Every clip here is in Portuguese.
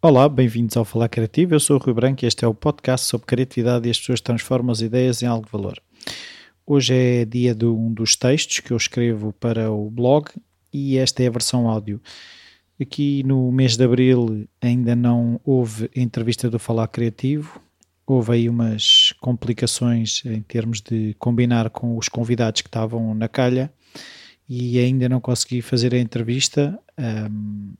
Olá, bem-vindos ao Falar Criativo. Eu sou o Rui Branco e este é o podcast sobre criatividade e as pessoas transformam as ideias em algo de valor. Hoje é dia de um dos textos que eu escrevo para o blog e esta é a versão áudio. Aqui no mês de abril ainda não houve entrevista do Falar Criativo, houve aí umas complicações em termos de combinar com os convidados que estavam na calha e ainda não consegui fazer a entrevista. Um,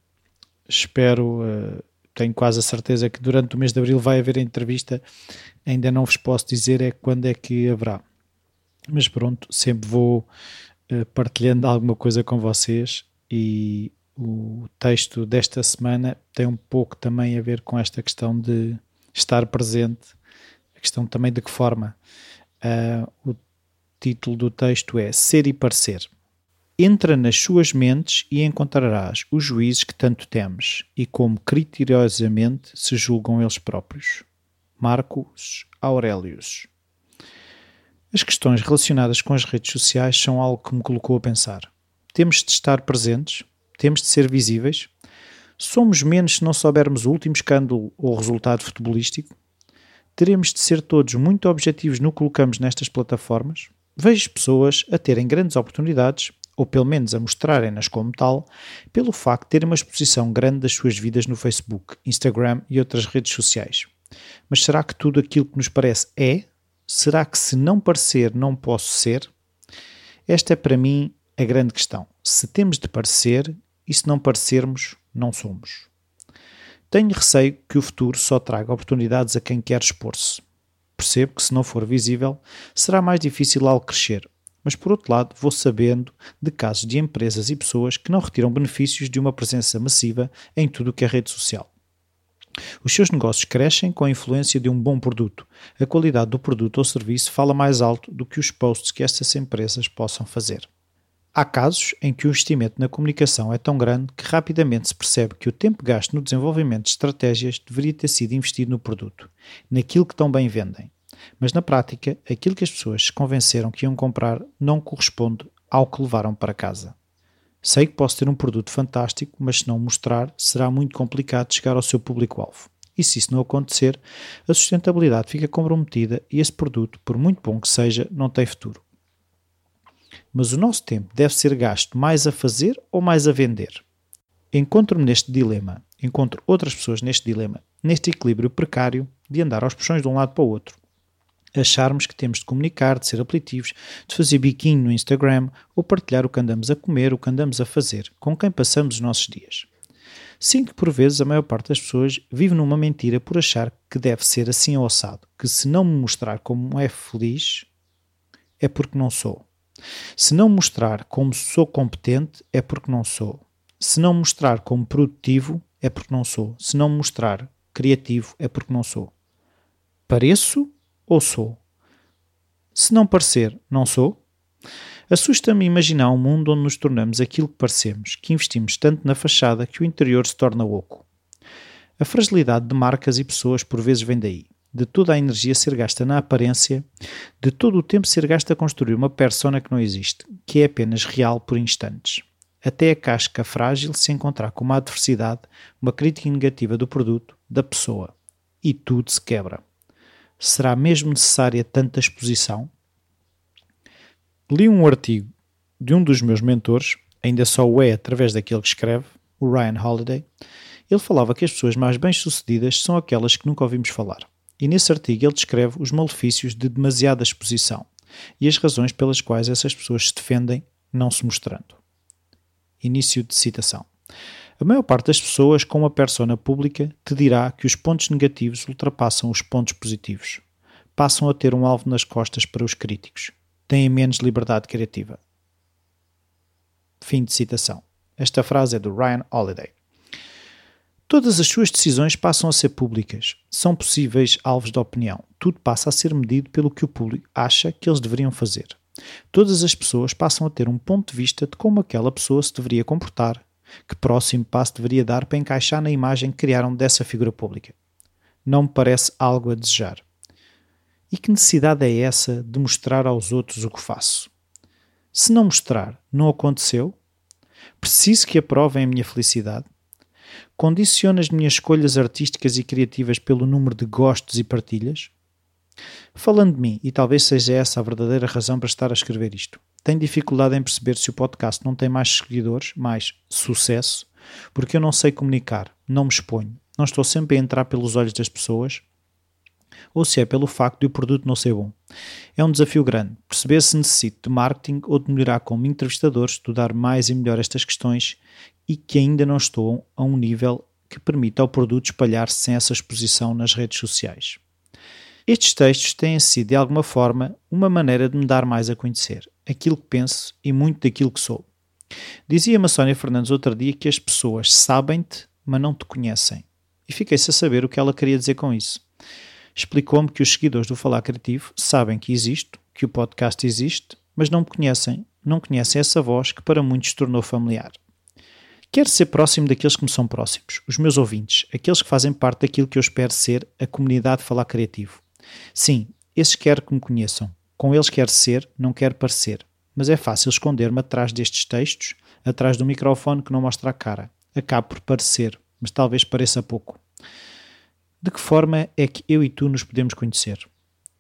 espero, uh, tenho quase a certeza que durante o mês de abril vai haver a entrevista. Ainda não vos posso dizer é quando é que haverá. Mas pronto, sempre vou uh, partilhando alguma coisa com vocês e o texto desta semana tem um pouco também a ver com esta questão de estar presente, a questão também de que forma. Uh, o título do texto é Ser e Parecer. Entra nas suas mentes e encontrarás os juízes que tanto temes e como criteriosamente se julgam eles próprios. Marcos Aurelius. As questões relacionadas com as redes sociais são algo que me colocou a pensar. Temos de estar presentes? Temos de ser visíveis? Somos menos se não soubermos o último escândalo ou resultado futebolístico? Teremos de ser todos muito objetivos no que colocamos nestas plataformas? Vejo pessoas a terem grandes oportunidades, ou pelo menos a mostrarem-nas como tal, pelo facto de terem uma exposição grande das suas vidas no Facebook, Instagram e outras redes sociais. Mas será que tudo aquilo que nos parece é? Será que se não parecer não posso ser? Esta é para mim a grande questão. Se temos de parecer e se não parecermos, não somos. Tenho receio que o futuro só traga oportunidades a quem quer expor-se. Percebo que se não for visível, será mais difícil algo crescer, mas por outro lado vou sabendo de casos de empresas e pessoas que não retiram benefícios de uma presença massiva em tudo o que é rede social. Os seus negócios crescem com a influência de um bom produto. A qualidade do produto ou serviço fala mais alto do que os posts que estas empresas possam fazer. Há casos em que o investimento na comunicação é tão grande que rapidamente se percebe que o tempo gasto no desenvolvimento de estratégias deveria ter sido investido no produto, naquilo que tão bem vendem. Mas na prática, aquilo que as pessoas se convenceram que iam comprar não corresponde ao que levaram para casa. Sei que posso ter um produto fantástico, mas se não mostrar, será muito complicado chegar ao seu público-alvo. E se isso não acontecer, a sustentabilidade fica comprometida e esse produto, por muito bom que seja, não tem futuro. Mas o nosso tempo deve ser gasto mais a fazer ou mais a vender? Encontro-me neste dilema, encontro outras pessoas neste dilema, neste equilíbrio precário de andar aos puxões de um lado para o outro. Acharmos que temos de comunicar, de ser apelativos, de fazer biquinho no Instagram ou partilhar o que andamos a comer, o que andamos a fazer, com quem passamos os nossos dias. Sinto que por vezes a maior parte das pessoas vive numa mentira por achar que deve ser assim ou assado, que se não me mostrar como é feliz, é porque não sou. Se não mostrar como sou competente, é porque não sou. Se não mostrar como produtivo, é porque não sou. Se não mostrar criativo, é porque não sou. Pareço ou sou? Se não parecer, não sou? Assusta-me imaginar um mundo onde nos tornamos aquilo que parecemos, que investimos tanto na fachada que o interior se torna oco. A fragilidade de marcas e pessoas por vezes vem daí de toda a energia ser gasta na aparência, de todo o tempo ser gasto a construir uma persona que não existe, que é apenas real por instantes. Até a casca frágil se encontrar com uma adversidade, uma crítica negativa do produto, da pessoa. E tudo se quebra. Será mesmo necessária tanta exposição? Li um artigo de um dos meus mentores, ainda só o é através daquele que escreve, o Ryan Holiday. Ele falava que as pessoas mais bem-sucedidas são aquelas que nunca ouvimos falar. E nesse artigo ele descreve os malefícios de demasiada exposição e as razões pelas quais essas pessoas se defendem não se mostrando. Início de citação. A maior parte das pessoas com uma persona pública te dirá que os pontos negativos ultrapassam os pontos positivos. Passam a ter um alvo nas costas para os críticos. Têm menos liberdade criativa. Fim de citação. Esta frase é do Ryan Holiday. Todas as suas decisões passam a ser públicas, são possíveis alvos de opinião. Tudo passa a ser medido pelo que o público acha que eles deveriam fazer. Todas as pessoas passam a ter um ponto de vista de como aquela pessoa se deveria comportar, que próximo passo deveria dar para encaixar na imagem que criaram dessa figura pública. Não me parece algo a desejar. E que necessidade é essa de mostrar aos outros o que faço? Se não mostrar, não aconteceu? Preciso que aprovem a minha felicidade? Condiciono as minhas escolhas artísticas e criativas pelo número de gostos e partilhas? Falando de mim, e talvez seja essa a verdadeira razão para estar a escrever isto, tenho dificuldade em perceber se o podcast não tem mais seguidores, mais sucesso, porque eu não sei comunicar, não me exponho, não estou sempre a entrar pelos olhos das pessoas, ou se é pelo facto de o produto não ser bom. É um desafio grande perceber se necessito de marketing ou de melhorar como entrevistador, estudar mais e melhor estas questões e que ainda não estou a um nível que permita ao produto espalhar-se sem essa exposição nas redes sociais. Estes textos têm sido, de alguma forma, uma maneira de me dar mais a conhecer aquilo que penso e muito daquilo que sou. Dizia-me a Sónia Fernandes outro dia que as pessoas sabem-te, mas não te conhecem. E fiquei-se a saber o que ela queria dizer com isso. Explicou-me que os seguidores do Falar Criativo sabem que existo, que o podcast existe, mas não me conhecem, não conhecem essa voz que para muitos tornou familiar. Quero ser próximo daqueles que me são próximos, os meus ouvintes, aqueles que fazem parte daquilo que eu espero ser a comunidade Falar Criativo. Sim, esses quero que me conheçam. Com eles quero ser, não quero parecer. Mas é fácil esconder-me atrás destes textos, atrás do microfone que não mostra a cara. Acabo por parecer, mas talvez pareça pouco. De que forma é que eu e tu nos podemos conhecer?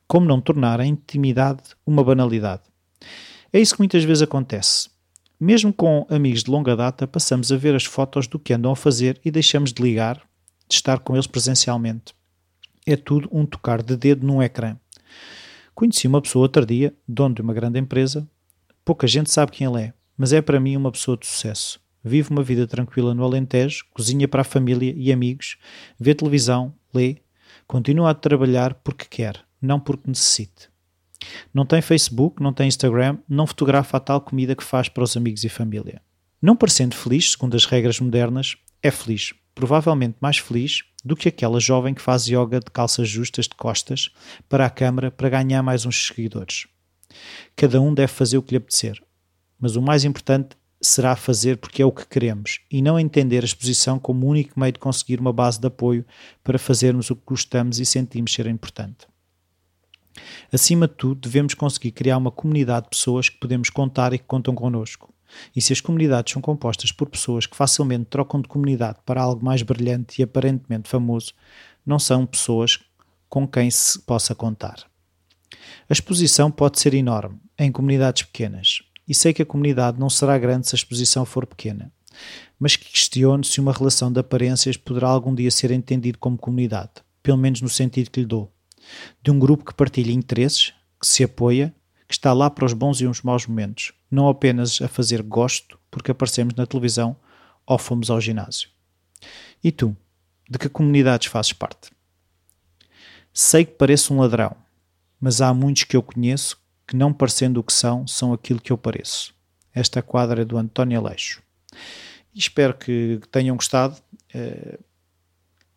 Como não tornar a intimidade uma banalidade? É isso que muitas vezes acontece. Mesmo com amigos de longa data, passamos a ver as fotos do que andam a fazer e deixamos de ligar, de estar com eles presencialmente é tudo um tocar de dedo num ecrã. Conheci uma pessoa outro dia, dono de uma grande empresa. Pouca gente sabe quem ele é, mas é para mim uma pessoa de sucesso. Vive uma vida tranquila no Alentejo, cozinha para a família e amigos, vê televisão, lê, continua a trabalhar porque quer, não porque necessite. Não tem Facebook, não tem Instagram, não fotografa a tal comida que faz para os amigos e família. Não parecendo feliz, segundo as regras modernas, é feliz, provavelmente mais feliz do que aquela jovem que faz yoga de calças justas de costas para a câmara para ganhar mais uns seguidores. Cada um deve fazer o que lhe apetecer, mas o mais importante será fazer porque é o que queremos e não entender a exposição como o único meio de conseguir uma base de apoio para fazermos o que gostamos e sentimos ser importante. Acima de tudo, devemos conseguir criar uma comunidade de pessoas que podemos contar e que contam connosco. E se as comunidades são compostas por pessoas que facilmente trocam de comunidade para algo mais brilhante e aparentemente famoso, não são pessoas com quem se possa contar. A exposição pode ser enorme em comunidades pequenas, e sei que a comunidade não será grande se a exposição for pequena, mas questiono se uma relação de aparências poderá algum dia ser entendido como comunidade, pelo menos no sentido que lhe dou, de um grupo que partilha interesses, que se apoia que está lá para os bons e os maus momentos, não apenas a fazer gosto porque aparecemos na televisão ou fomos ao ginásio. E tu, de que comunidades fazes parte? Sei que pareço um ladrão, mas há muitos que eu conheço que, não parecendo o que são, são aquilo que eu pareço. Esta quadra é do António Aleixo. Espero que tenham gostado. Uh,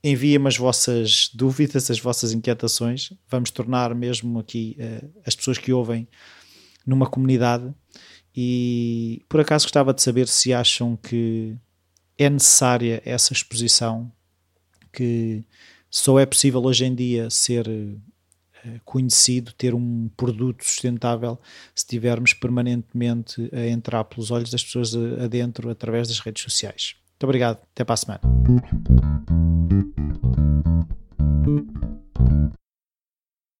enviem-me as vossas dúvidas, as vossas inquietações. Vamos tornar mesmo aqui uh, as pessoas que ouvem numa comunidade. E por acaso gostava de saber se acham que é necessária essa exposição, que só é possível hoje em dia ser uh, conhecido, ter um produto sustentável, se estivermos permanentemente a entrar pelos olhos das pessoas adentro através das redes sociais. Muito obrigado, até para a semana.